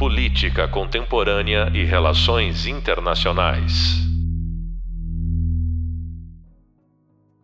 Política Contemporânea e Relações Internacionais.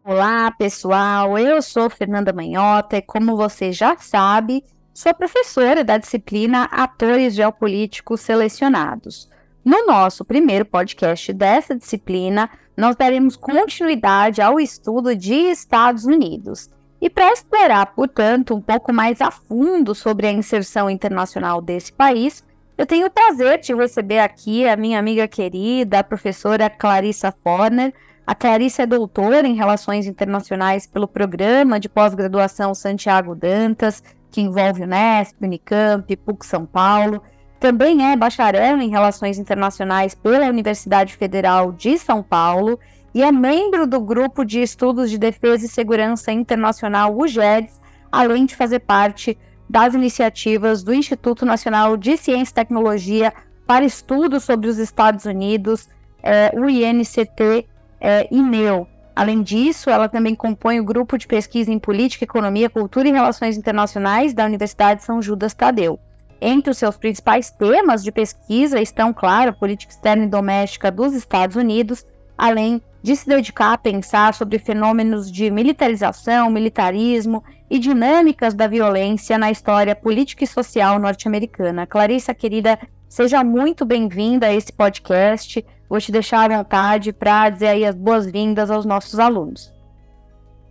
Olá, pessoal. Eu sou Fernanda Manhota e, como você já sabe, sou professora da disciplina Atores Geopolíticos Selecionados. No nosso primeiro podcast dessa disciplina, nós daremos continuidade ao estudo de Estados Unidos. E para explorar, portanto, um pouco mais a fundo sobre a inserção internacional desse país, eu tenho o prazer de receber aqui a minha amiga querida, a professora Clarissa Forner. A Clarissa é doutora em Relações Internacionais pelo Programa de Pós-Graduação Santiago Dantas, que envolve Unesp, Unicamp, PUC São Paulo. Também é bacharel em Relações Internacionais pela Universidade Federal de São Paulo e é membro do Grupo de Estudos de Defesa e Segurança Internacional, UGEDS, além de fazer parte das iniciativas do Instituto Nacional de Ciência e Tecnologia para Estudos sobre os Estados Unidos, é, o INCT é, INEU. Além disso, ela também compõe o grupo de pesquisa em Política, Economia, Cultura e Relações Internacionais da Universidade São Judas Tadeu. Entre os seus principais temas de pesquisa estão, claro, a política externa e doméstica dos Estados Unidos, além de se dedicar a pensar sobre fenômenos de militarização, militarismo e dinâmicas da violência na história política e social norte-americana. Clarissa, querida, seja muito bem-vinda a esse podcast. Vou te deixar à vontade para dizer aí as boas-vindas aos nossos alunos.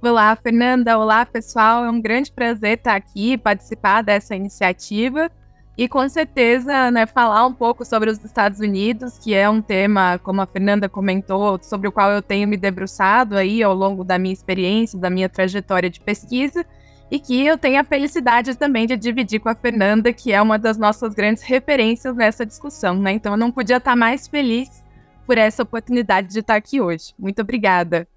Olá, Fernanda. Olá, pessoal. É um grande prazer estar aqui, participar dessa iniciativa. E com certeza, né, falar um pouco sobre os Estados Unidos, que é um tema, como a Fernanda comentou, sobre o qual eu tenho me debruçado aí ao longo da minha experiência, da minha trajetória de pesquisa, e que eu tenho a felicidade também de dividir com a Fernanda, que é uma das nossas grandes referências nessa discussão, né? Então eu não podia estar mais feliz por essa oportunidade de estar aqui hoje. Muito obrigada.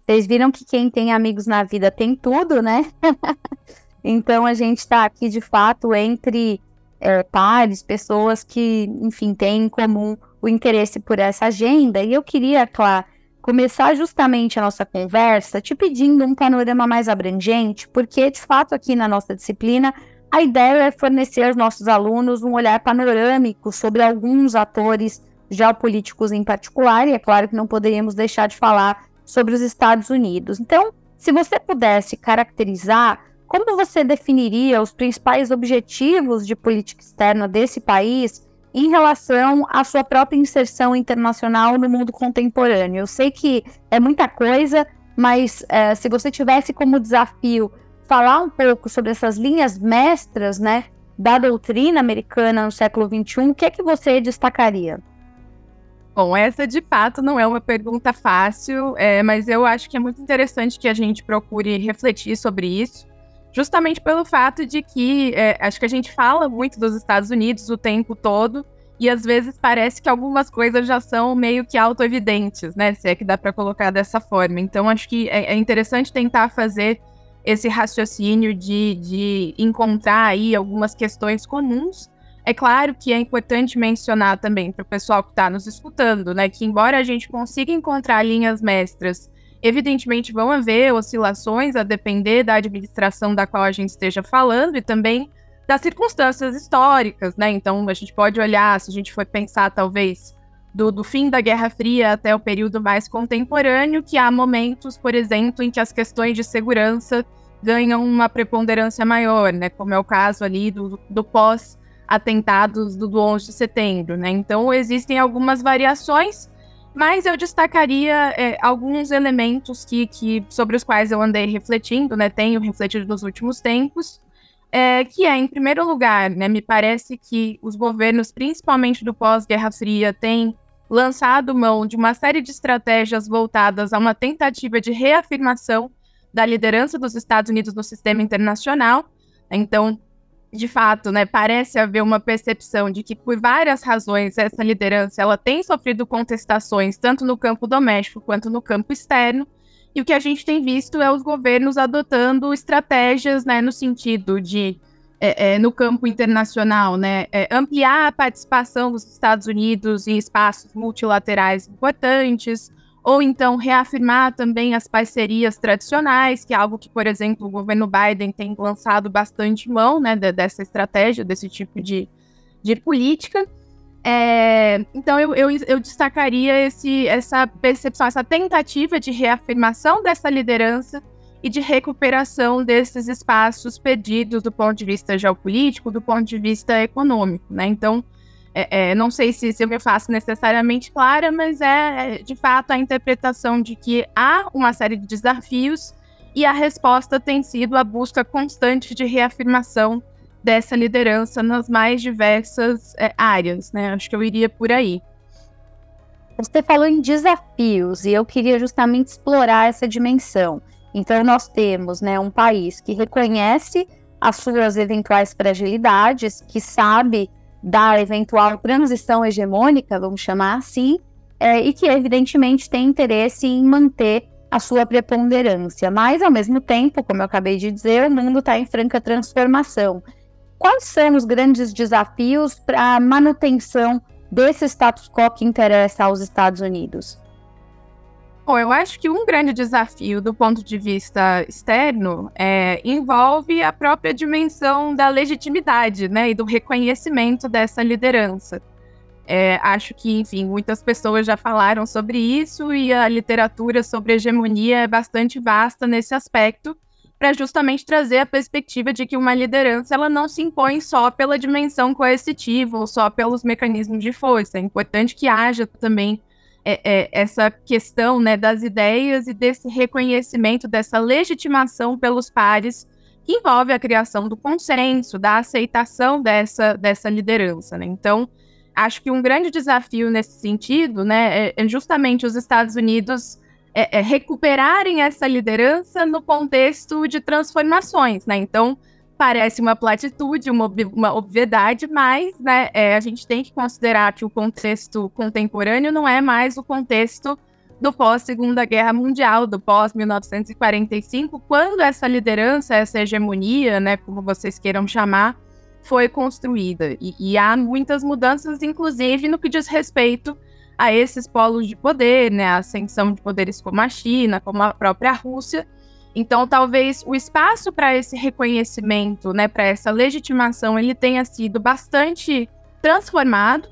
Vocês viram que quem tem amigos na vida tem tudo, né? Então a gente está aqui de fato entre é, pares, pessoas que, enfim, têm em comum o interesse por essa agenda. E eu queria, claro, começar justamente a nossa conversa te pedindo um panorama mais abrangente, porque de fato aqui na nossa disciplina a ideia é fornecer aos nossos alunos um olhar panorâmico sobre alguns atores geopolíticos em particular, e é claro que não poderíamos deixar de falar sobre os Estados Unidos. Então, se você pudesse caracterizar como você definiria os principais objetivos de política externa desse país em relação à sua própria inserção internacional no mundo contemporâneo? Eu sei que é muita coisa, mas é, se você tivesse como desafio falar um pouco sobre essas linhas mestras, né, da doutrina americana no século XXI, o que é que você destacaria? Bom, essa de fato não é uma pergunta fácil, é, mas eu acho que é muito interessante que a gente procure refletir sobre isso justamente pelo fato de que é, acho que a gente fala muito dos Estados Unidos o tempo todo e às vezes parece que algumas coisas já são meio que autoevidentes, né? Se é que dá para colocar dessa forma. Então acho que é, é, interessante tentar fazer esse raciocínio de, de encontrar aí algumas questões comuns. É claro que é importante mencionar também para o pessoal que está nos escutando, né, que embora a gente consiga encontrar linhas mestras Evidentemente, vão haver oscilações a depender da administração da qual a gente esteja falando e também das circunstâncias históricas, né? Então, a gente pode olhar, se a gente for pensar, talvez, do, do, fim da Guerra Fria até o período mais contemporâneo, que há momentos, por exemplo, em que as questões de segurança ganham uma preponderância maior, né? Como é o caso ali do, do pós-atentados do, do 11 de setembro, né? Então, existem algumas variações mas eu destacaria é, alguns elementos que, que, sobre os quais eu andei refletindo, né? Tenho refletido nos últimos tempos. É, que é, em primeiro lugar, né, me parece que os governos, principalmente do pós-Guerra Fria, têm lançado mão de uma série de estratégias voltadas a uma tentativa de reafirmação da liderança dos Estados Unidos no sistema internacional. Então, de fato, né, parece haver uma percepção de que por várias razões essa liderança ela tem sofrido contestações tanto no campo doméstico quanto no campo externo. E o que a gente tem visto é os governos adotando estratégias, né, no sentido de é, é, no campo internacional, né, é, ampliar a participação dos Estados Unidos em espaços multilaterais importantes, ou então reafirmar também as parcerias tradicionais, que é algo que, por exemplo, o governo Biden tem lançado bastante mão né, dessa estratégia, desse tipo de, de política. É, então, eu, eu, eu, destacaria esse, essa percepção, essa tentativa de reafirmação dessa liderança e de recuperação desses espaços perdidos do ponto de vista geopolítico, do ponto de vista econômico. Né? Então, é, é, não sei se, se eu me faço necessariamente clara, mas é, é de fato a interpretação de que há uma série de desafios e a resposta tem sido a busca constante de reafirmação dessa liderança nas mais diversas é, áreas, né? Acho que eu iria por aí. Você falou em desafios e eu queria justamente explorar essa dimensão. Então nós temos, né, um país que reconhece as suas eventuais fragilidades, que sabe da eventual transição hegemônica, vamos chamar assim, é, e que evidentemente tem interesse em manter a sua preponderância. Mas, ao mesmo tempo, como eu acabei de dizer, o mundo está em franca transformação. Quais são os grandes desafios para a manutenção desse status quo que interessa aos Estados Unidos? Bom, eu acho que um grande desafio do ponto de vista externo é, envolve a própria dimensão da legitimidade né, e do reconhecimento dessa liderança. É, acho que, enfim, muitas pessoas já falaram sobre isso e a literatura sobre hegemonia é bastante vasta nesse aspecto, para justamente trazer a perspectiva de que uma liderança ela não se impõe só pela dimensão coercitiva ou só pelos mecanismos de força. É importante que haja também é, é, essa questão né, das ideias e desse reconhecimento, dessa legitimação pelos pares, que envolve a criação do consenso, da aceitação dessa, dessa liderança. Né? Então, acho que um grande desafio nesse sentido né, é, é justamente os Estados Unidos é, é recuperarem essa liderança no contexto de transformações. Né? Então, parece uma platitude, uma, uma obviedade, mas né, é, a gente tem que considerar que o contexto contemporâneo não é mais o contexto do pós-Segunda Guerra Mundial, do pós-1945, quando essa liderança, essa hegemonia, né, como vocês queiram chamar, foi construída. E, e há muitas mudanças, inclusive no que diz respeito a esses polos de poder, né, a ascensão de poderes como a China, como a própria Rússia, então, talvez o espaço para esse reconhecimento, né, para essa legitimação, ele tenha sido bastante transformado.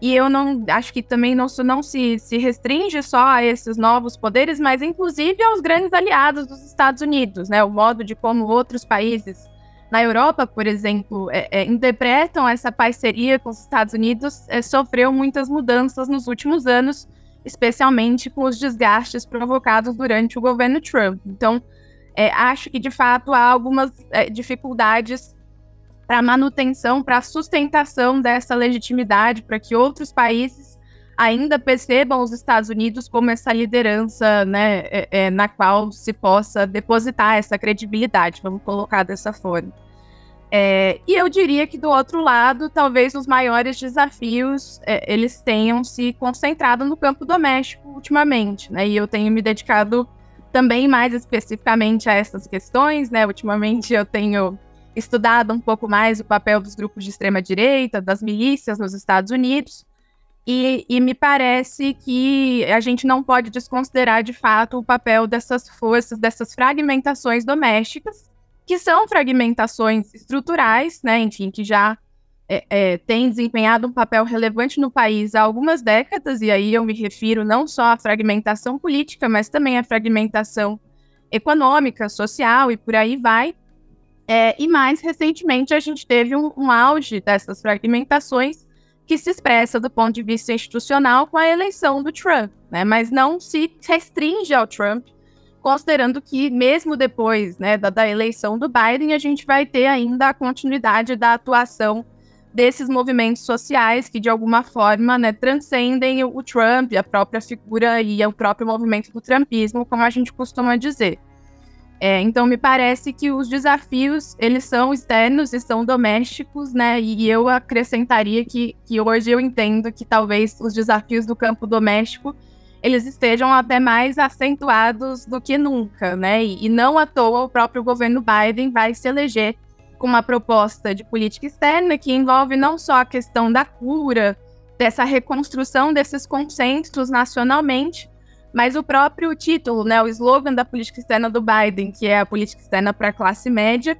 E eu não acho que também não, não se, se restringe só a esses novos poderes, mas inclusive aos grandes aliados dos Estados Unidos, né? O modo de como outros países na Europa, por exemplo, é, é, interpretam essa parceria com os Estados Unidos, é, sofreu muitas mudanças nos últimos anos, especialmente com os desgastes provocados durante o governo Trump. Então, é, acho que de fato há algumas é, dificuldades para manutenção, para sustentação dessa legitimidade, para que outros países ainda percebam os Estados Unidos como essa liderança né, é, é na qual se possa depositar essa credibilidade, vamos colocar dessa forma. É, e eu diria que do outro lado, talvez os maiores desafios é, eles tenham se concentrado no campo doméstico ultimamente, né? E eu tenho me dedicado também mais especificamente a essas questões, né? Ultimamente eu tenho estudado um pouco mais o papel dos grupos de extrema direita, das milícias nos Estados Unidos, e, e, me parece que a gente não pode desconsiderar de fato o papel dessas forças, dessas fragmentações domésticas, que são fragmentações estruturais, né? Enfim, que já é, é, tem desempenhado um papel relevante no país há algumas décadas, e aí eu me refiro não só à fragmentação política, mas também à fragmentação econômica, social e por aí vai. É, e mais recentemente a gente teve um, um, auge dessas fragmentações que se expressa do ponto de vista institucional com a eleição do Trump, né? mas não se restringe ao Trump, considerando que mesmo depois né, da, da eleição do Biden, a gente vai ter ainda a continuidade da atuação desses movimentos sociais que, de alguma forma, né, transcendem o, Trump, a própria figura e o próprio movimento do Trumpismo, como a gente costuma dizer. É, então, me parece que os desafios, eles são externos e são domésticos, né, e eu acrescentaria que, que hoje eu entendo que talvez os desafios do campo doméstico, eles estejam até mais acentuados do que nunca, né, e, e não à toa o próprio governo Biden vai se eleger com uma proposta de política externa que envolve não só a questão da cura, dessa reconstrução desses consensos nacionalmente, mas o próprio título, né, o slogan da política externa do Biden, que é a política externa para a classe média,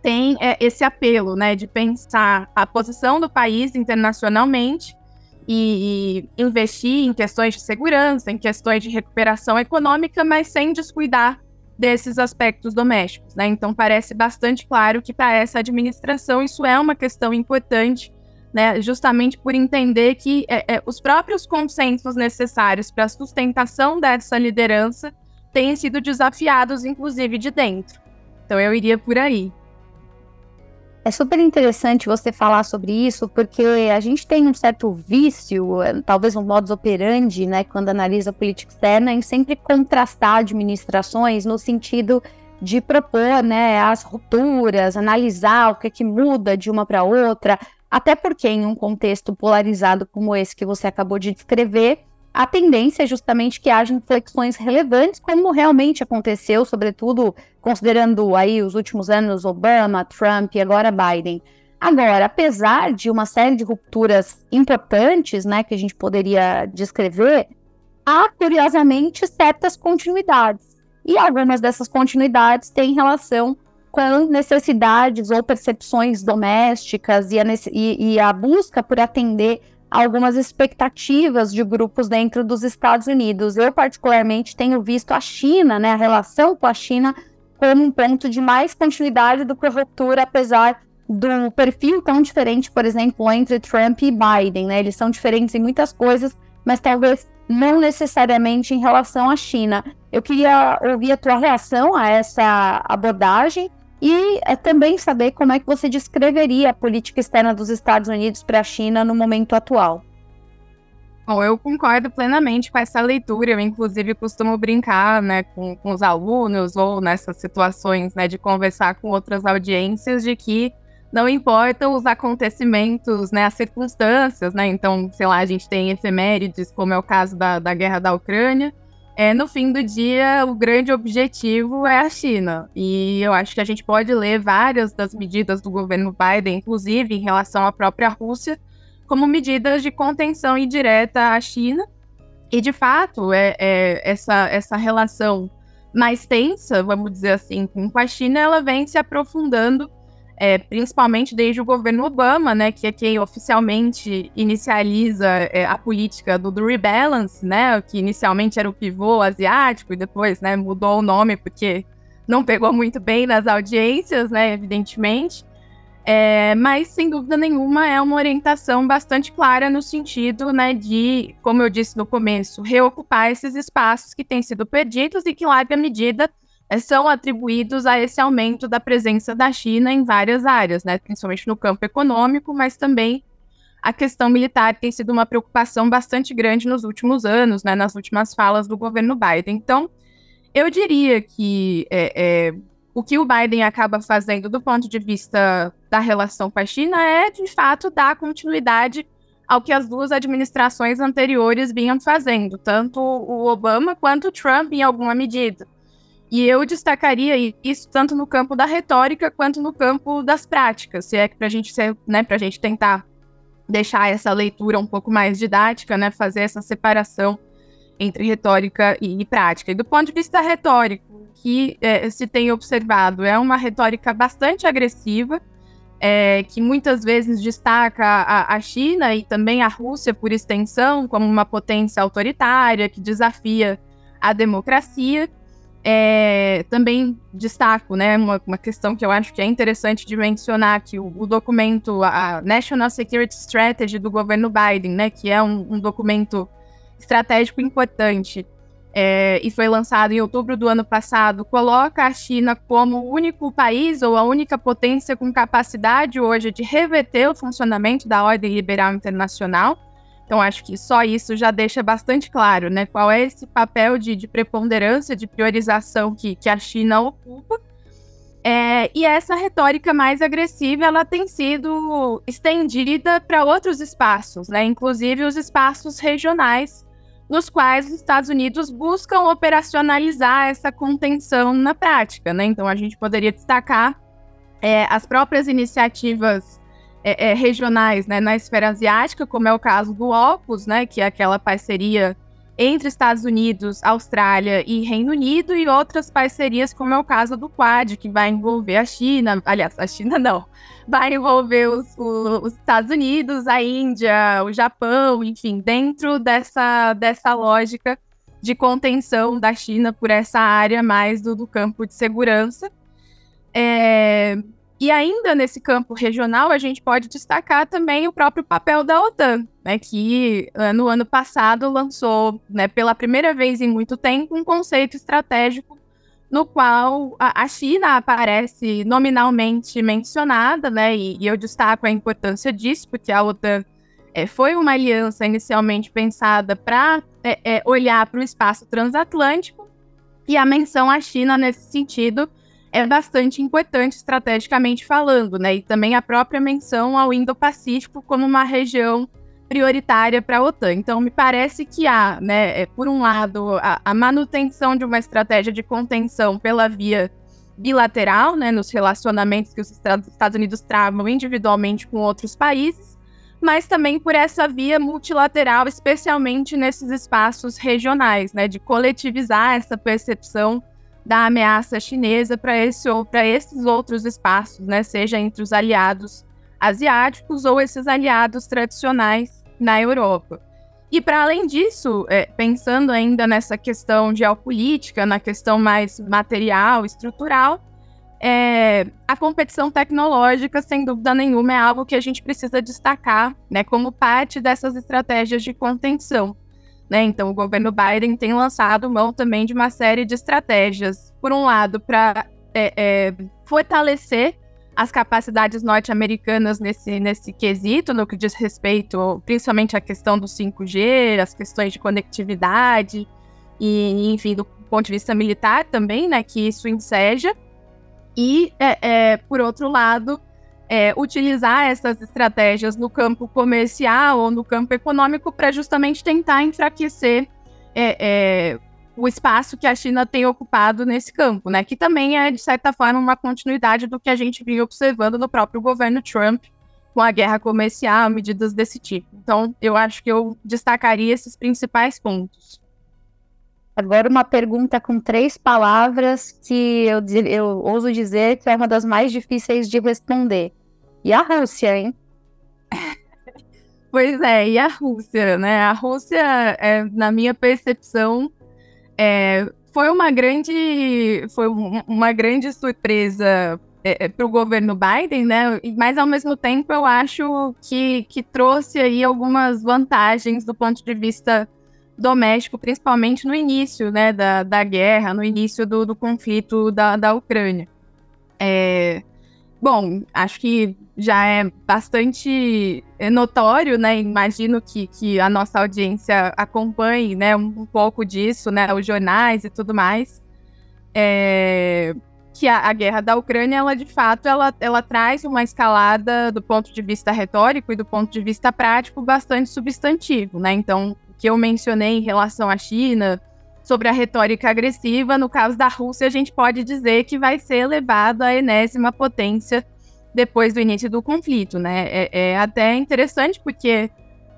tem é, esse apelo, né, de pensar a posição do país internacionalmente e, e, investir em questões de segurança, em questões de recuperação econômica, mas sem descuidar desses aspectos domésticos. Né? Então, parece bastante claro que para essa administração isso é uma questão importante, né? justamente por entender que é, é, os próprios consensos necessários para a sustentação dessa liderança têm sido desafiados, inclusive de dentro. Então, eu iria por aí. É super interessante você falar sobre isso, porque a gente tem um certo vício, eh, talvez um modus operandi, né, quando analisa a política externa, em sempre contrastar administrações no sentido de propor, né, as rupturas, analisar o que é que muda de uma para outra, até porque em um contexto polarizado como esse que você acabou de descrever, a tendência é justamente que haja inflexões relevantes, como realmente aconteceu, sobretudo considerando aí os últimos anos Obama, Trump e agora Biden. Agora, apesar de uma série de rupturas importantes, né, que a gente poderia descrever, há curiosamente certas continuidades. E algumas dessas continuidades têm relação com necessidades ou percepções domésticas e a, e, e a busca por atender algumas expectativas de grupos dentro dos Estados Unidos. Eu, particularmente, tenho visto a China, né, a relação com a China, como um ponto de mais continuidade do que ruptura, apesar do perfil tão diferente, por exemplo, entre Trump e Biden. Né? Eles são diferentes em muitas coisas, mas talvez não necessariamente em relação à China. Eu queria ouvir a tua reação a essa abordagem e é também saber como é que você descreveria a política externa dos Estados Unidos para a China no momento atual. Bom, eu concordo plenamente com essa leitura. Eu, inclusive, costumo brincar né, com, com os alunos ou nessas situações né, de conversar com outras audiências de que não importam os acontecimentos, né, as circunstâncias, né? Então, sei lá, a gente tem efemérides, como é o caso da, da guerra da Ucrânia, é, no fim do dia, o grande objetivo é a China. E eu acho que a gente pode ler várias das medidas do governo Biden, inclusive em relação à própria Rússia, como medidas de contenção indireta à China. E, de fato, é, é essa, essa relação mais tensa, vamos dizer assim, com a China, ela vem se aprofundando é, principalmente desde o governo Obama, né, que é quem oficialmente inicializa é, a política do, do, rebalance, né, que inicialmente era o pivô asiático e depois, né, mudou o nome porque não pegou muito bem nas audiências, né, evidentemente. É, mas sem dúvida nenhuma é uma orientação bastante clara no sentido, né, de, como eu disse no começo, reocupar esses espaços que têm sido perdidos e que, em larga medida, são atribuídos a esse aumento da presença da China em várias áreas, né, principalmente no campo econômico, mas também a questão militar tem sido uma preocupação bastante grande nos últimos anos, né, nas últimas falas do governo Biden. Então, eu diria que é, é, o que o Biden acaba fazendo do ponto de vista da relação com a China é, de fato, dar continuidade ao que as duas administrações anteriores vinham fazendo, tanto o Obama quanto o Trump, em alguma medida. E eu destacaria isso tanto no campo da retórica quanto no campo das práticas, se é que para a gente ser, né, para gente tentar deixar essa leitura um pouco mais didática, né, fazer essa separação entre retórica e, e prática. E do ponto de vista retórico, que é, se tem observado é uma retórica bastante agressiva, é, que muitas vezes destaca a, a, China e também a Rússia, por extensão, como uma potência autoritária que desafia a democracia. É, também destaco, né, uma, uma, questão que eu acho que é interessante de mencionar, que o, o documento, a National Security Strategy do governo Biden, né, que é um, um documento estratégico importante, é, e foi lançado em outubro do ano passado, coloca a China como o único país ou a única potência com capacidade hoje de reverter o funcionamento da ordem liberal internacional, então, acho que só isso já deixa bastante claro, né? Qual é esse papel de, de preponderância, de priorização que, que a China ocupa. É, e essa retórica mais agressiva, ela tem sido estendida para outros espaços, né? Inclusive os espaços regionais, nos quais os Estados Unidos buscam operacionalizar essa contenção na prática, né? Então, a gente poderia destacar é, as próprias iniciativas é, é, regionais né, na esfera asiática, como é o caso do Opus, né, que é aquela parceria entre Estados Unidos, Austrália e Reino Unido, e outras parcerias, como é o caso do Quad, que vai envolver a China, aliás, a China não, vai envolver os, os Estados Unidos, a Índia, o Japão, enfim, dentro dessa, dessa lógica de contenção da China por essa área mais do, do campo de segurança. É, e ainda nesse campo regional, a gente pode destacar também o próprio papel da OTAN, né, que no ano passado lançou, né, pela primeira vez em muito tempo, um conceito estratégico no qual a, China aparece nominalmente mencionada, né, e, e, eu destaco a importância disso, porque a OTAN é, foi uma aliança inicialmente pensada para é, é, olhar para o espaço transatlântico, e a menção à China nesse sentido é bastante importante estrategicamente falando, né? E também a própria menção ao Indo-Pacífico como uma região prioritária para a OTAN. Então, me parece que há, né, é, por um lado, a, a, manutenção de uma estratégia de contenção pela via bilateral, né, nos relacionamentos que os Estados Unidos travam individualmente com outros países, mas também por essa via multilateral, especialmente nesses espaços regionais, né, de coletivizar essa percepção da ameaça chinesa para esse ou para esses outros espaços, né, seja entre os aliados asiáticos ou esses aliados tradicionais na Europa. E para além disso, é, pensando ainda nessa questão geopolítica, na questão mais material, estrutural, é, a competição tecnológica, sem dúvida nenhuma, é algo que a gente precisa destacar né, como parte dessas estratégias de contenção. Né? Então, o governo Biden tem lançado mão também de uma série de estratégias, por um lado, para é, é, fortalecer as capacidades norte-americanas nesse, nesse quesito, no que diz respeito principalmente à questão do 5G, as questões de conectividade, e, enfim, do ponto de vista militar também, né, que isso enseja. E, é, é por outro lado, é, utilizar essas estratégias no campo comercial ou no campo econômico para justamente tentar enfraquecer é, é, o espaço que a China tem ocupado nesse campo, né? Que também é, de certa forma, uma continuidade do que a gente vinha observando no próprio governo Trump com a guerra comercial, medidas desse tipo. Então, eu acho que eu destacaria esses principais pontos. Agora, uma pergunta com três palavras que eu, eu ouso dizer que é uma das mais difíceis de responder. E a Rússia, hein? Pois é, e a Rússia, né? A Rússia, é, na minha percepção, é, foi uma grande, foi uma grande surpresa é, é para o governo Biden, né? Mas ao mesmo tempo eu acho que, que trouxe aí algumas vantagens do ponto de vista doméstico, principalmente no início né, da, da guerra, no início do, do conflito da, da Ucrânia. É, bom, acho que já é bastante notório, né? Imagino que, que a nossa audiência acompanhe né, um, um pouco disso, né? Os jornais e tudo mais. É, que a, a, guerra da Ucrânia, ela de fato, ela, ela traz uma escalada do ponto de vista retórico e do ponto de vista prático bastante substantivo, né? Então, que eu mencionei em relação à China, sobre a retórica agressiva, no caso da Rússia, a gente pode dizer que vai ser elevado à enésima potência depois do início do conflito, né? É, é, até interessante porque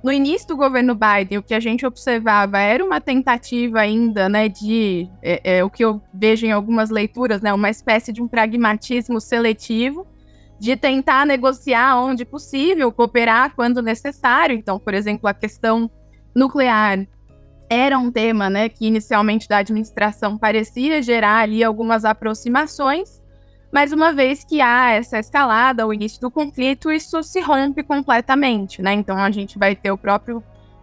no início do governo Biden, o que a gente observava era uma tentativa ainda, né, de é, é, o que eu vejo em algumas leituras, né, uma espécie de um pragmatismo seletivo, de tentar negociar onde possível, cooperar quando necessário. Então, por exemplo, a questão nuclear era um tema, né, que inicialmente da administração parecia gerar ali algumas aproximações, mas uma vez que há essa escalada, o início do conflito, isso se rompe completamente, né? Então a gente vai ter o próprio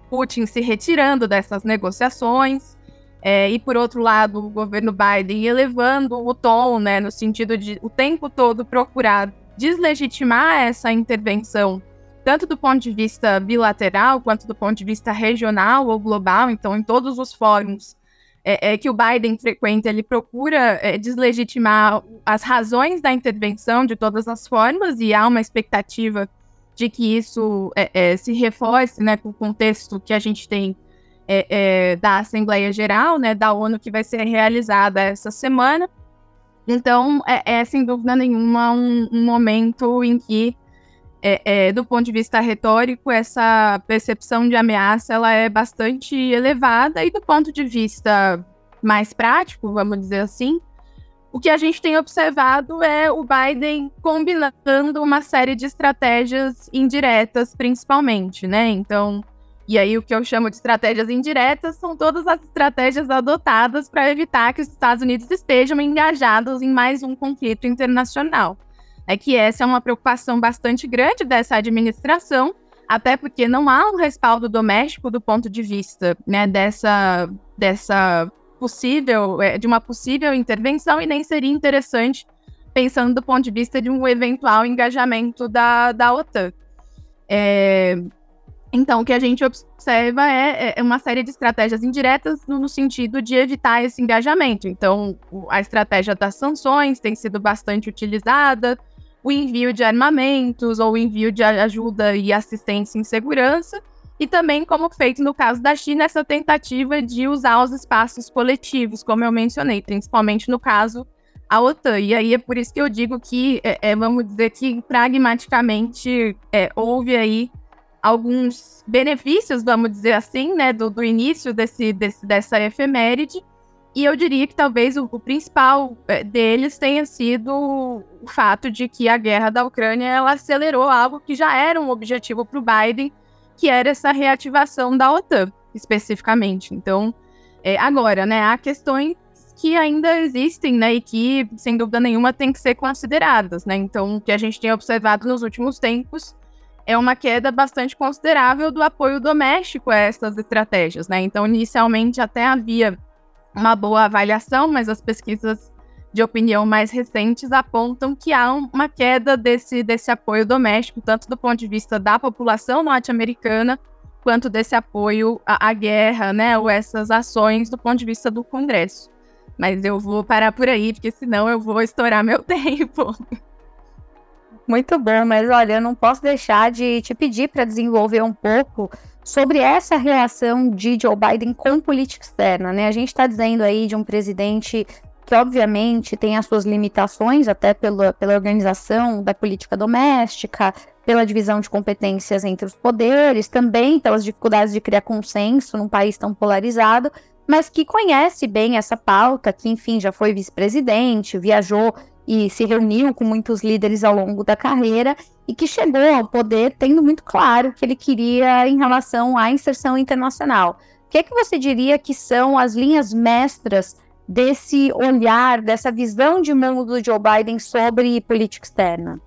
Putin se retirando dessas negociações, é, e por outro lado, o governo Biden elevando o tom, né, no sentido de o tempo todo procurar deslegitimar essa intervenção tanto do ponto de vista bilateral quanto do ponto de vista regional ou global. Então, em todos os fóruns é, é que o Biden frequenta, ele procura é, deslegitimar as razões da intervenção de todas as formas e há uma expectativa de que isso é, é se reforce, né, com o contexto que a gente tem é, da Assembleia Geral, né, da ONU, que vai ser realizada essa semana. Então, é, sem dúvida nenhuma um, um momento em que é, é, do ponto de vista retórico, essa percepção de ameaça ela é bastante elevada, e do ponto de vista mais prático, vamos dizer assim, o que a gente tem observado é o Biden combinando uma série de estratégias indiretas, principalmente, né? Então, e aí o que eu chamo de estratégias indiretas são todas as estratégias adotadas para evitar que os Estados Unidos estejam engajados em mais um conflito internacional. É que essa é uma preocupação bastante grande dessa administração, até porque não há um respaldo doméstico do ponto de vista né, dessa, dessa possível, é, de uma possível intervenção, e nem seria interessante pensando do ponto de vista de um eventual engajamento da, da OTAN. É, então, o que a gente observa é, é, uma série de estratégias indiretas no, no, sentido de evitar esse engajamento. Então, a estratégia das sanções tem sido bastante utilizada, o envio de armamentos ou o envio de ajuda e assistência em segurança, e também, como feito no caso da China, essa tentativa de usar os espaços coletivos, como eu mencionei, principalmente no caso a OTAN. E aí é por isso que eu digo que, é, é, vamos dizer que pragmaticamente é, houve aí alguns benefícios, vamos dizer assim, né, do, do início desse, desse, dessa efeméride. E eu diria que talvez o, o principal é, deles tenha sido o fato de que a guerra da Ucrânia ela acelerou algo que já era um objetivo para o Biden, que era essa reativação da OTAN, especificamente. Então, é, agora, né, há questões que ainda existem, né, e que, sem dúvida nenhuma, têm que ser consideradas, né. Então, o que a gente tem observado nos últimos tempos é uma queda bastante considerável do apoio doméstico a essas estratégias, né. Então, inicialmente até havia uma boa avaliação, mas as pesquisas de opinião mais recentes apontam que há uma queda desse, desse apoio doméstico, tanto do ponto de vista da população norte-americana, quanto desse apoio à, à, guerra, né, ou essas ações do ponto de vista do Congresso. Mas eu vou parar por aí, porque senão eu vou estourar meu tempo. Muito bom, mas olha, eu não posso deixar de te pedir para desenvolver um pouco sobre essa relação de Joe Biden com política externa, né? A gente está dizendo aí de um presidente que obviamente tem as suas limitações, até pela, pela organização da política doméstica, pela divisão de competências entre os poderes, também pelas dificuldades de criar consenso num país tão polarizado, mas que conhece bem essa pauta, que enfim já foi vice-presidente, viajou e se reuniu com muitos líderes ao longo da carreira e que chegou ao poder tendo muito claro o que ele queria em relação à inserção internacional. O que é que você diria que são as linhas mestras desse olhar, dessa visão de mundo do Joe Biden sobre política externa?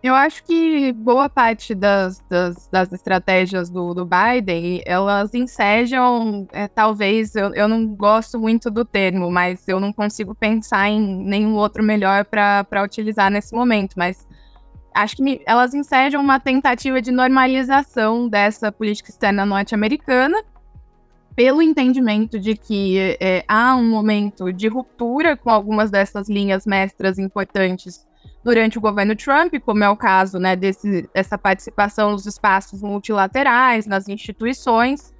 Eu acho que boa parte das, das, das estratégias do, do, Biden, elas ensejam, é, talvez, eu, eu não gosto muito do termo, mas eu não consigo pensar em nenhum outro melhor para utilizar nesse momento, mas acho que me, elas ensejam uma tentativa de normalização dessa política externa norte-americana, pelo entendimento de que é, há um momento de ruptura com algumas dessas linhas mestras importantes durante o governo Trump, como é o caso né, desse, dessa participação nos espaços multilaterais, nas instituições.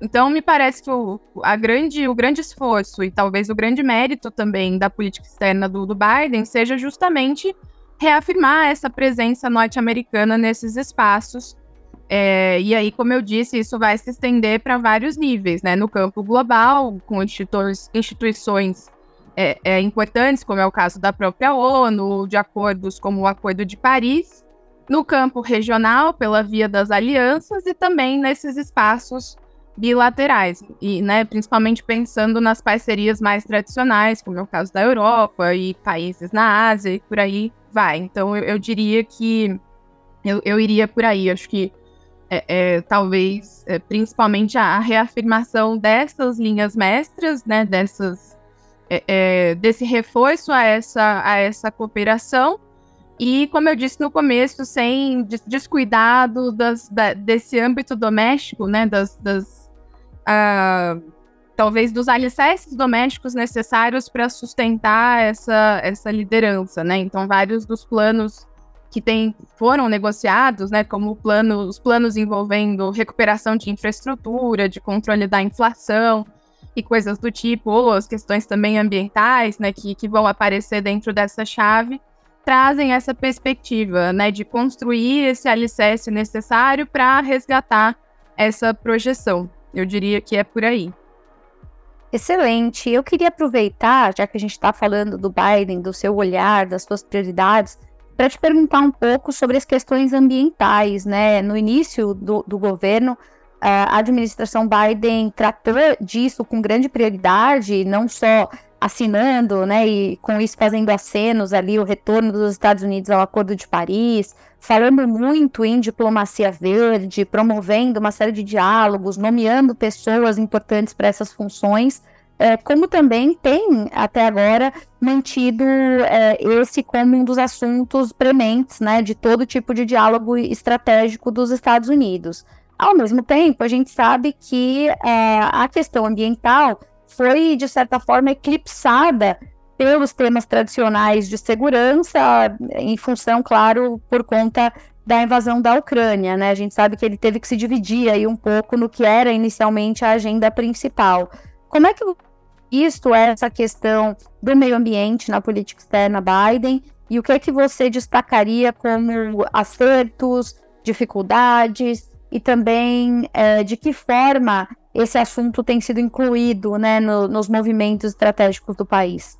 Então, me parece que o, a grande, o grande esforço e talvez o grande mérito também da política externa do, do Biden seja justamente reafirmar essa presença norte-americana nesses espaços é, e aí, como eu disse, isso vai se estender para vários níveis, né? No campo global, com instituições é, é, importantes, como é o caso da própria ONU, de acordos como o Acordo de Paris, no campo regional, pela via das alianças, e também nesses espaços bilaterais, e né, principalmente pensando nas parcerias mais tradicionais, como é o caso da Europa e países na Ásia e por aí vai. Então, eu, eu diria que eu, eu iria por aí. Acho que é, é, talvez é, principalmente a, reafirmação dessas linhas mestras, né, dessas, é, é, desse reforço a essa, a essa cooperação. E, como eu disse no começo, sem descuidado das, da, desse âmbito doméstico, né, das, das uh, talvez dos alicerces domésticos necessários para sustentar essa, essa liderança, né? Então, vários dos planos que tem, foram negociados, né, como plano, os planos envolvendo recuperação de infraestrutura, de controle da inflação e coisas do tipo, ou as questões também ambientais, né, que, que vão aparecer dentro dessa chave, trazem essa perspectiva, né, de construir esse alicerce necessário para resgatar essa projeção. Eu diria que é por aí. Excelente. Eu queria aproveitar, já que a gente está falando do Biden, do seu olhar, das suas prioridades, para te perguntar um pouco sobre as questões ambientais, né? No início do, do governo, a administração Biden tratou disso com grande prioridade, não só assinando, né, e com isso fazendo acenos ali o retorno dos Estados Unidos ao Acordo de Paris, falando muito em diplomacia verde, promovendo uma série de diálogos, nomeando pessoas importantes para essas funções, é, como também tem até agora mantido é, esse como um dos assuntos prementes, né, de todo tipo de diálogo estratégico dos Estados Unidos. Ao mesmo tempo, a gente sabe que é, a questão ambiental foi, de certa forma, eclipsada pelos temas tradicionais de segurança, em função, claro, por conta da invasão da Ucrânia, né? A gente sabe que ele teve que se dividir aí um pouco no que era inicialmente a agenda principal. Como é que isto é essa questão do meio ambiente na política externa Biden e o que é que você destacaria como acertos, dificuldades e também é, de que forma esse assunto tem sido incluído né, no, nos movimentos estratégicos do país?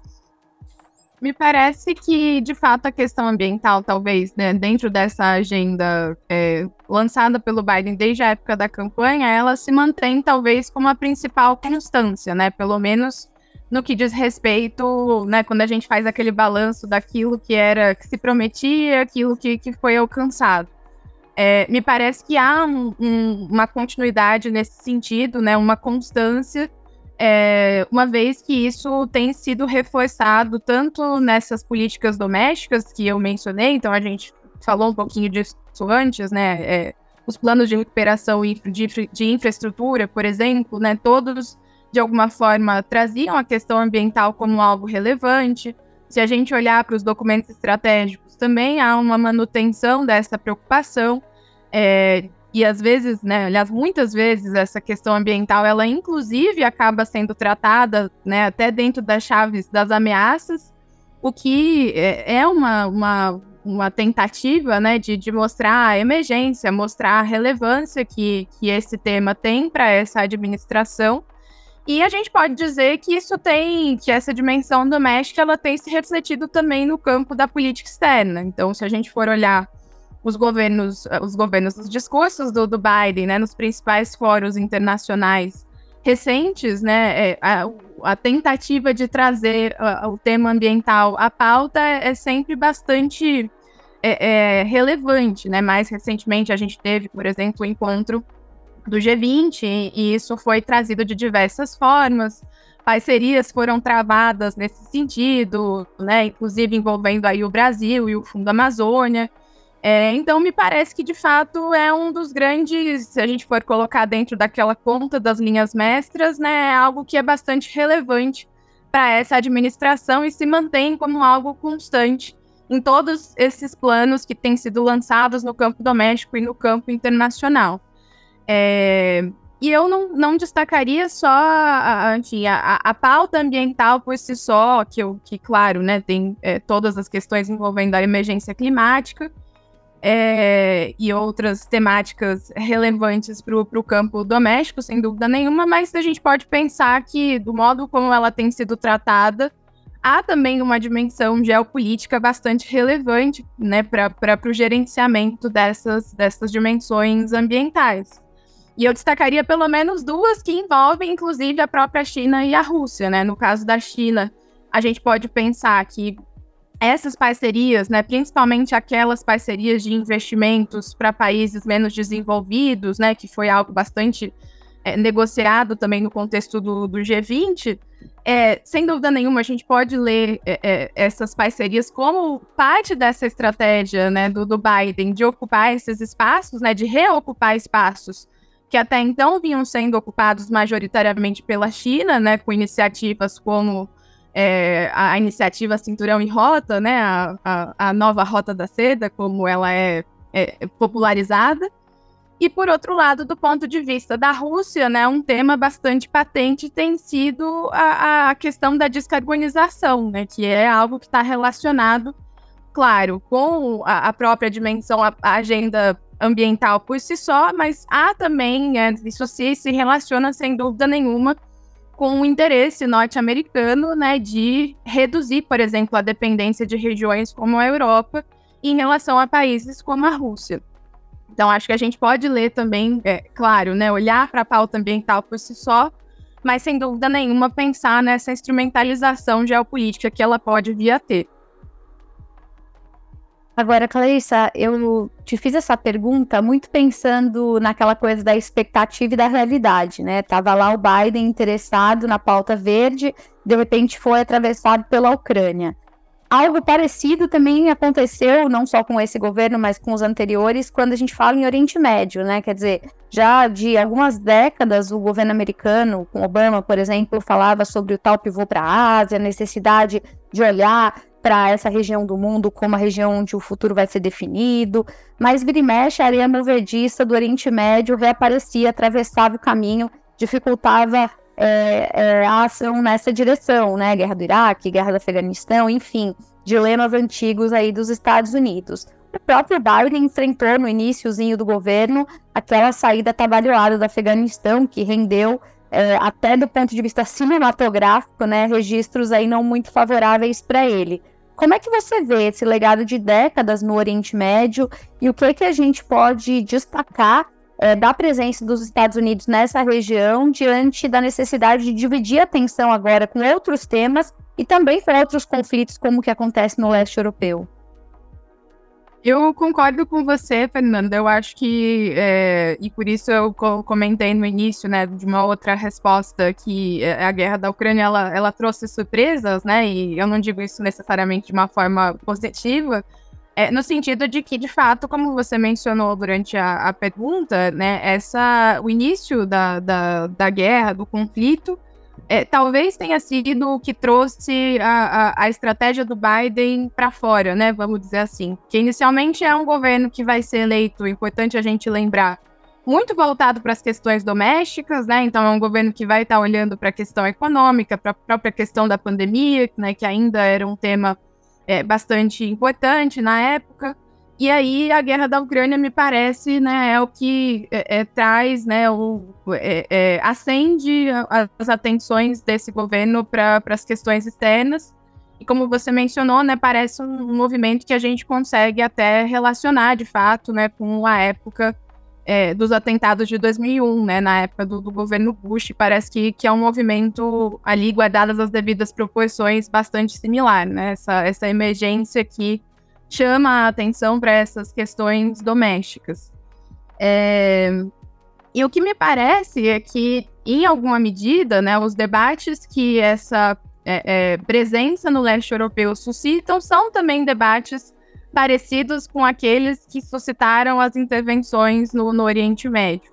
Me parece que, de fato, a questão ambiental, talvez, né, dentro dessa agenda é, lançada pelo Biden desde a época da campanha, ela se mantém, talvez, como a principal constância, né? Pelo menos no que diz respeito, né, quando a gente faz aquele balanço daquilo que era que se prometia, aquilo que, que foi alcançado. É, me parece que há um, um, uma continuidade nesse sentido, né, uma constância, é, uma vez que isso tem sido reforçado tanto nessas políticas domésticas que eu mencionei, então a gente falou um pouquinho disso antes, né, é, os planos de recuperação de, de infraestrutura, por exemplo, né, todos de alguma forma traziam a questão ambiental como algo relevante. Se a gente olhar para os documentos estratégicos, também há uma manutenção dessa preocupação. É, e às vezes, né, aliás, muitas vezes essa questão ambiental, ela inclusive acaba sendo tratada, né, até dentro das chaves das ameaças, o que é, é uma, uma, uma tentativa, né, de, de mostrar a emergência, mostrar a relevância que, que esse tema tem para essa administração e a gente pode dizer que isso tem, que essa dimensão doméstica, ela tem se refletido também no campo da política externa. Então, se a gente for olhar os governos, os governos, os discursos do, do Biden, né, nos principais fóruns internacionais recentes, né, é, a, a, tentativa de trazer a, o tema ambiental à pauta é, é sempre bastante é, é, relevante, né? Mais recentemente a gente teve, por exemplo, o encontro do G20, e isso foi trazido de diversas formas. Parcerias foram travadas nesse sentido, né, inclusive envolvendo aí o Brasil e o Fundo Amazônia. É, então, me parece que, de fato, é um dos grandes, se a gente for colocar dentro daquela conta das linhas mestras, né, é algo que é bastante relevante para essa administração e se mantém como algo constante em todos esses planos que têm sido lançados no campo doméstico e no campo internacional. É, e eu não, não destacaria só a, enfim, a, a, pauta ambiental por si só, que, eu, que claro, né, tem é, todas as questões envolvendo a emergência climática é, e outras temáticas relevantes para o campo doméstico, sem dúvida nenhuma, mas a gente pode pensar que, do modo como ela tem sido tratada, há também uma dimensão geopolítica bastante relevante né, para o gerenciamento dessas, dessas dimensões ambientais. E eu destacaria pelo menos duas que envolvem, inclusive, a própria China e a Rússia, né? No caso da China, a gente pode pensar que essas parcerias, né, principalmente aquelas parcerias de investimentos para países menos desenvolvidos, né, que foi algo bastante é, negociado também no contexto do, do G20, é, sem dúvida nenhuma, a gente pode ler é, essas parcerias como parte dessa estratégia né, do, do Biden de ocupar esses espaços, né, de reocupar espaços que até então vinham sendo ocupados majoritariamente pela China, né, com iniciativas como é, a iniciativa Cinturão e Rota, né, a, a, a, nova Rota da Seda, como ela é, é, popularizada. E, por outro lado, do ponto de vista da Rússia, né, um tema bastante patente tem sido a, a questão da descarbonização, né, que é algo que está relacionado claro, com a, a própria dimensão, a, a, agenda ambiental por si só, mas há também, é, isso se, se relaciona sem dúvida nenhuma com o interesse norte-americano né, de reduzir, por exemplo, a dependência de regiões como a Europa em relação a países como a Rússia. Então, acho que a gente pode ler também, é, claro, né, olhar para a pauta ambiental por si só, mas sem dúvida nenhuma pensar nessa instrumentalização geopolítica que ela pode vir a ter. Agora, Clarissa, eu te fiz essa pergunta muito pensando naquela coisa da expectativa e da realidade, né? Tava lá o Biden interessado na pauta verde, de repente foi atravessado pela Ucrânia. Algo parecido também aconteceu, não só com esse governo, mas com os anteriores, quando a gente fala em Oriente Médio, né? Quer dizer, já de algumas décadas, o governo americano, com Obama, por exemplo, falava sobre o tal pivô para a Ásia, a necessidade de olhar para essa região do mundo como a região onde o futuro vai ser definido. Mas vira e mexe, a areia movediça do Oriente Médio reaparecia, atravessava o caminho, dificultava é, é, a ação nessa direção, né? Guerra do Iraque, guerra do Afeganistão, enfim, dilemas antigos aí dos Estados Unidos. O próprio Biden enfrentou no iníciozinho do governo aquela saída trabalhada do Afeganistão, que rendeu, é, até do ponto de vista cinematográfico, né, registros aí não muito favoráveis para ele. Como é que você vê esse legado de décadas no Oriente Médio e o que, que a gente pode destacar é, da presença dos Estados Unidos nessa região diante da necessidade de dividir a atenção agora com outros temas e também com outros conflitos como o que acontece no leste europeu. Eu concordo com você, Fernanda. Eu acho que, é, e por isso eu comentei no início, né, de uma outra resposta, que é, a guerra da Ucrânia, ela, ela trouxe surpresas, né, e eu não digo isso necessariamente de uma forma positiva, é, no sentido de que, de fato, como você mencionou durante a, a pergunta, né, essa, o início da, da, da guerra, do conflito, é, talvez tenha sido o que trouxe a, a, a estratégia do Biden para fora, né? Vamos dizer assim. Que inicialmente é um governo que vai ser eleito, importante a gente lembrar, muito voltado para as questões domésticas, né? Então é um governo que vai estar tá olhando para a questão econômica, para a própria questão da pandemia, né? Que ainda era um tema é, bastante importante na época. E aí a guerra da Ucrânia me parece, né, é o que é, é, traz, né, o, é, é acende as atenções desse governo para as questões externas. E como você mencionou, né, parece um movimento que a gente consegue até relacionar de fato, né, com a época é, dos atentados de 2001, né, na época do, do, governo Bush, parece que, que é um movimento ali, guardadas as devidas proporções, bastante similar, né, essa, essa emergência que chama a atenção para essas questões domésticas. É, e o que me parece é que, em alguma medida, né, os debates que essa é, é, presença no leste europeu suscitam são também debates parecidos com aqueles que suscitaram as intervenções no, no Oriente Médio.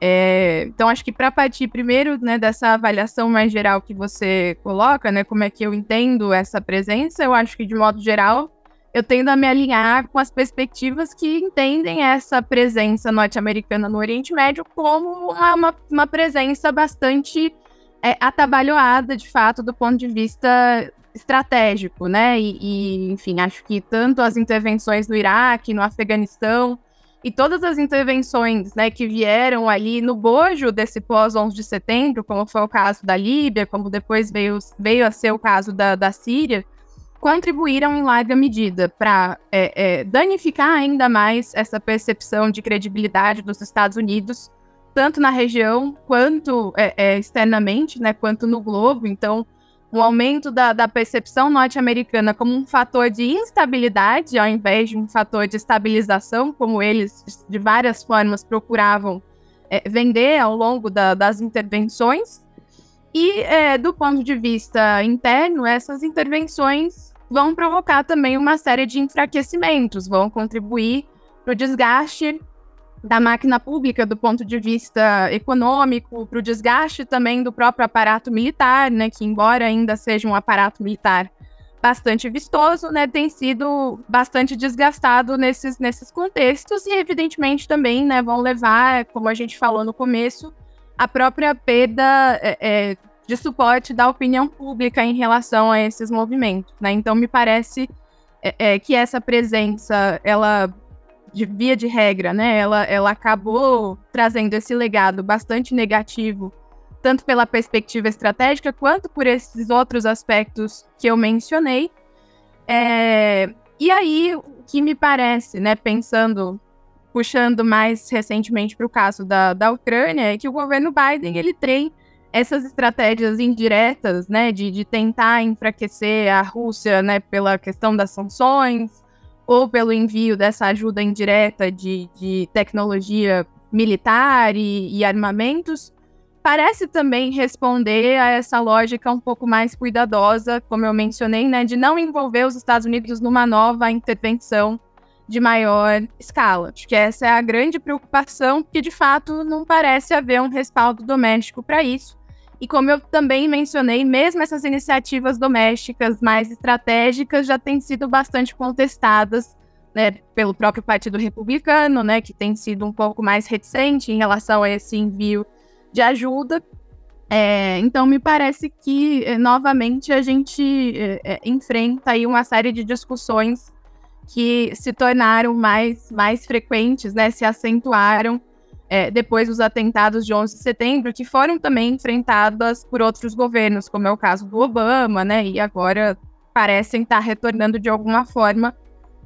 É, então, acho que para partir primeiro né, dessa avaliação mais geral que você coloca, né, como é que eu entendo essa presença, eu acho que, de modo geral, eu tendo a me alinhar com as perspectivas que entendem essa presença norte-americana no Oriente Médio como uma, uma, uma presença bastante é, atabalhoada, de fato, do ponto de vista estratégico, né? E, e, enfim, acho que tanto as intervenções no Iraque, no Afeganistão e todas as intervenções, né, que vieram ali no bojo desse pós 11 de setembro, como foi o caso da Líbia, como depois veio, veio a ser o caso da, da Síria, contribuíram em larga medida para é, é, danificar ainda mais essa percepção de credibilidade dos Estados Unidos, tanto na região quanto é, é externamente, né, quanto no globo. Então, o aumento da, da percepção norte-americana como um fator de instabilidade, ao invés de um fator de estabilização, como eles, de várias formas, procuravam é, vender ao longo da, das intervenções. E, é, do ponto de vista interno, essas intervenções vão provocar também uma série de enfraquecimentos, vão contribuir para o desgaste da máquina pública do ponto de vista econômico, para o desgaste também do próprio aparato militar, né, que embora ainda seja um aparato militar bastante vistoso, né, tem sido bastante desgastado nesses, nesses contextos e evidentemente também, né, vão levar, como a gente falou no começo, a própria perda é, é, de suporte da opinião pública em relação a esses movimentos, né? Então me parece é, é, que essa presença, ela de via de regra, né, ela, ela acabou trazendo esse legado bastante negativo, tanto pela perspectiva estratégica quanto por esses outros aspectos que eu mencionei. É, e aí, o que me parece, né, pensando, puxando mais recentemente para o caso da, da Ucrânia, é que o governo Biden ele tem essas estratégias indiretas, né, de, de tentar enfraquecer a Rússia, né, pela questão das sanções ou pelo envio dessa ajuda indireta de, de tecnologia militar e, e armamentos, parece também responder a essa lógica um pouco mais cuidadosa, como eu mencionei, né, de não envolver os Estados Unidos numa nova intervenção de maior escala. Acho que essa é a grande preocupação, porque de fato não parece haver um respaldo doméstico para isso. E como eu também mencionei, mesmo essas iniciativas domésticas mais estratégicas já têm sido bastante contestadas né, pelo próprio Partido Republicano, né, que tem sido um pouco mais reticente em relação a esse envio de ajuda. É, então, me parece que, é, novamente, a gente é, enfrenta aí uma série de discussões que se tornaram mais, mais frequentes, né, se acentuaram é, depois dos atentados de 11 de setembro, que foram também enfrentadas por outros governos, como é o caso do Obama, né? E agora parecem estar retornando de alguma forma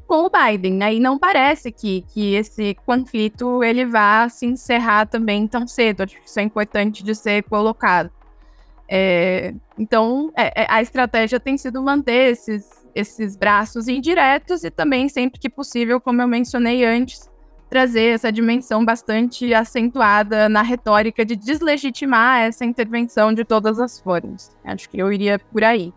com o Biden, né? E não parece que, que esse conflito ele vá se encerrar também tão cedo. Acho que isso é importante de ser colocado. É, então, é, é a estratégia tem sido manter esses, esses braços indiretos e também, sempre que possível, como eu mencionei antes, trazer essa dimensão bastante acentuada na retórica de deslegitimar essa intervenção de todas as formas. Acho que eu iria por aí.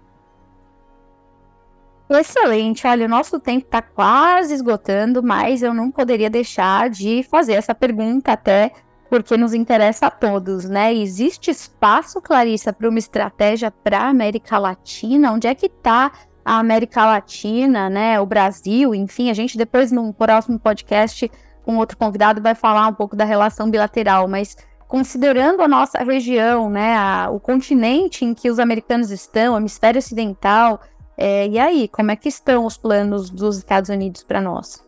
Excelente, olha, o nosso tempo está quase esgotando, mas eu não poderia deixar de fazer essa pergunta até porque nos interessa a todos, né? Existe espaço, Clarissa, para uma estratégia para a América Latina? Onde é que está a América Latina, né? O Brasil, enfim, a gente depois no próximo podcast com outro convidado vai falar um pouco da relação bilateral, mas considerando a nossa região, né, a, o continente em que os americanos estão, o hemisfério ocidental, é, e aí, como é que estão os planos dos Estados Unidos para nós?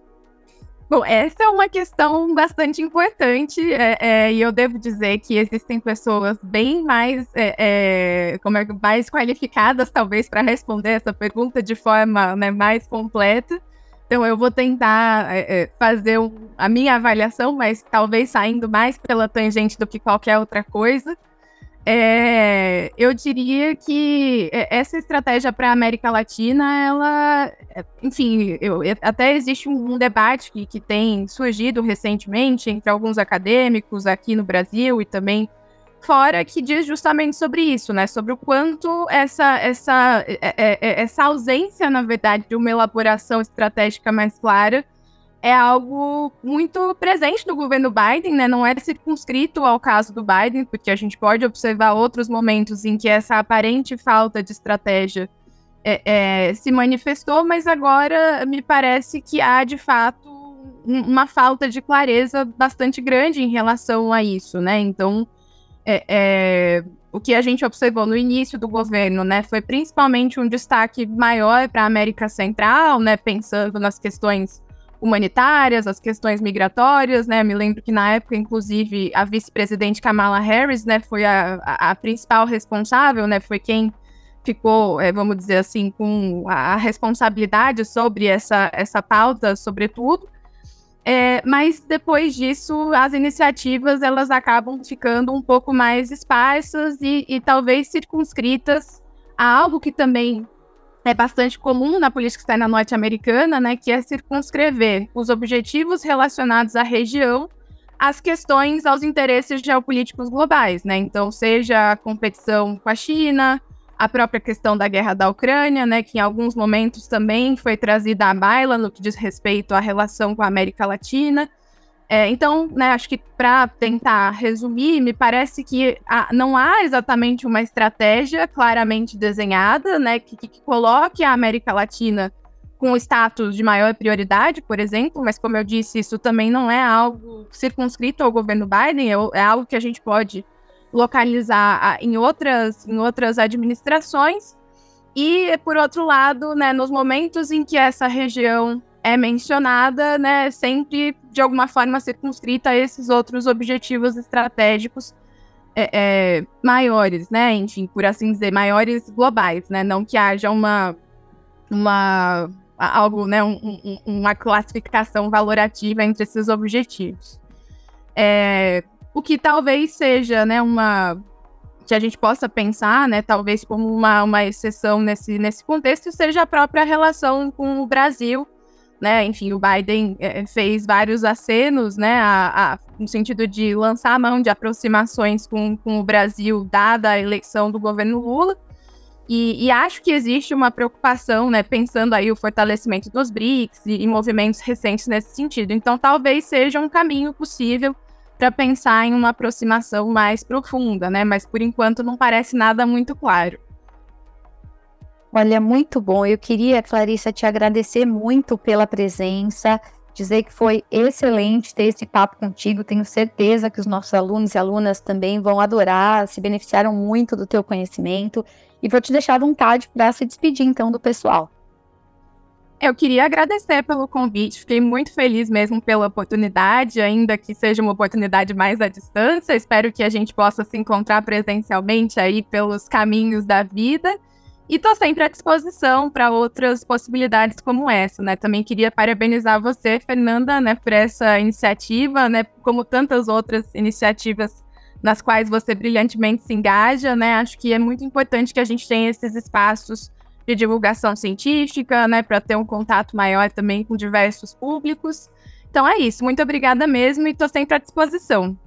Bom, essa é uma questão bastante importante, é, é, e eu devo dizer que existem pessoas bem mais, é, é como é, mais qualificadas, talvez, para responder essa pergunta de forma né, mais completa. Então eu vou tentar é, é, fazer um, a minha avaliação, mas talvez saindo mais pela tangente do que qualquer outra coisa. É, eu diria que essa estratégia para a América Latina, ela, enfim, eu, até existe um, um debate que, que tem surgido recentemente entre alguns acadêmicos aqui no Brasil e também fora que diz justamente sobre isso, né? Sobre o quanto essa, essa, é, é, é, essa ausência, na verdade, de uma elaboração estratégica mais clara é algo muito presente do governo Biden, né? Não é circunscrito ao caso do Biden, porque a gente pode observar outros momentos em que essa aparente falta de estratégia é, é, se manifestou, mas agora me parece que há de fato uma falta de clareza bastante grande em relação a isso, né? Então é, é, o que a gente observou no início do governo, né, foi principalmente um destaque maior para a América Central, né, pensando nas questões humanitárias, as questões migratórias, né, me lembro que na época, inclusive, a vice-presidente Kamala Harris, né, foi a, a, a, principal responsável, né, foi quem ficou, é, vamos dizer assim, com a, responsabilidade sobre essa, essa pauta, sobretudo, é, mas depois disso, as iniciativas elas acabam ficando um pouco mais esparsas e, e talvez circunscritas a algo que também é bastante comum na política externa norte-americana, né, que é circunscrever os objetivos relacionados à região às questões aos interesses geopolíticos globais, né? Então, seja a competição com a China, a própria questão da guerra da Ucrânia, né, que em alguns momentos também foi trazida à baila no que diz respeito à relação com a América Latina. É, então, né, acho que para tentar resumir, me parece que não há exatamente uma estratégia claramente desenhada, né, que, que coloque a América Latina com o status de maior prioridade, por exemplo, mas como eu disse, isso também não é algo circunscrito ao governo Biden, é, é algo que a gente pode localizar em outras, em outras administrações. E, por outro lado, né, nos momentos em que essa região é mencionada, né, sempre de alguma forma circunscrita a esses outros objetivos estratégicos é, é, maiores, né, enfim, por assim dizer, maiores globais, né, não que haja uma, uma algo, né, um, um, uma classificação valorativa entre esses objetivos. É, o que talvez seja, né, uma que a gente possa pensar, né, talvez como uma, uma exceção nesse, nesse contexto, seja a própria relação com o Brasil, né, enfim, o Biden é, fez vários acenos, né, a, a, no sentido de lançar a mão de aproximações com, com o Brasil, dada a eleição do governo Lula, e, e, acho que existe uma preocupação, né, pensando aí o fortalecimento dos BRICS e, e movimentos recentes nesse sentido. Então, talvez seja um caminho possível para pensar em uma aproximação mais profunda, né? Mas por enquanto não parece nada muito claro. Olha, muito bom. Eu queria, Clarissa, te agradecer muito pela presença, dizer que foi excelente ter esse papo contigo. Tenho certeza que os nossos alunos e alunas também vão adorar, se beneficiaram muito do teu conhecimento. E vou te deixar à vontade para se despedir, então, do pessoal. Eu queria agradecer pelo convite, fiquei muito feliz mesmo pela oportunidade, ainda que seja uma oportunidade mais à distância. Espero que a gente possa se encontrar presencialmente aí pelos caminhos da vida. E estou sempre à disposição para outras possibilidades como essa, né? Também queria parabenizar você, Fernanda, né, por essa iniciativa, né, como tantas outras iniciativas nas quais você brilhantemente se engaja, né? Acho que é muito importante que a gente tenha esses espaços de divulgação científica, né, para ter um contato maior também com diversos públicos. Então é isso, muito obrigada mesmo e estou sempre à disposição.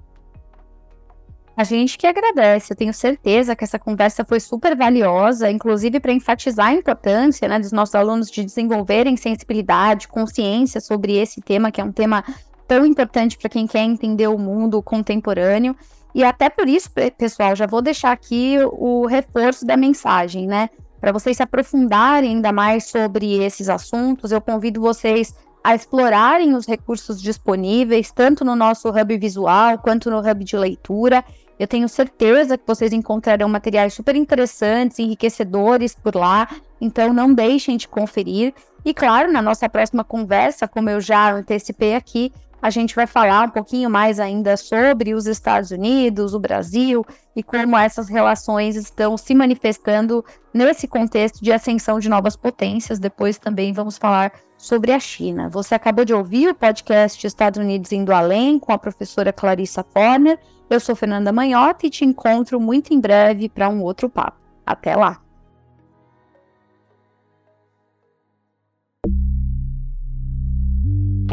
A gente que agradece, eu tenho certeza que essa conversa foi super valiosa, inclusive para enfatizar a importância né, dos nossos alunos de desenvolverem sensibilidade, consciência sobre esse tema, que é um tema tão importante para quem quer entender o mundo contemporâneo. E até por isso, pessoal, já vou deixar aqui o reforço da mensagem, né? Para vocês se aprofundarem ainda mais sobre esses assuntos, eu convido vocês a explorarem os recursos disponíveis, tanto no nosso hub visual quanto no hub de leitura. Eu tenho certeza que vocês encontrarão materiais super interessantes, enriquecedores por lá, então não deixem de conferir. E claro, na nossa próxima conversa, como eu já antecipei aqui, a gente vai falar um pouquinho mais ainda sobre os Estados Unidos, o Brasil e como essas relações estão se manifestando nesse contexto de ascensão de novas potências. Depois também vamos falar sobre a China. Você acabou de ouvir o podcast Estados Unidos Indo Além com a professora Clarissa Forner. Eu sou Fernanda Manhota e te encontro muito em breve para um outro papo. Até lá!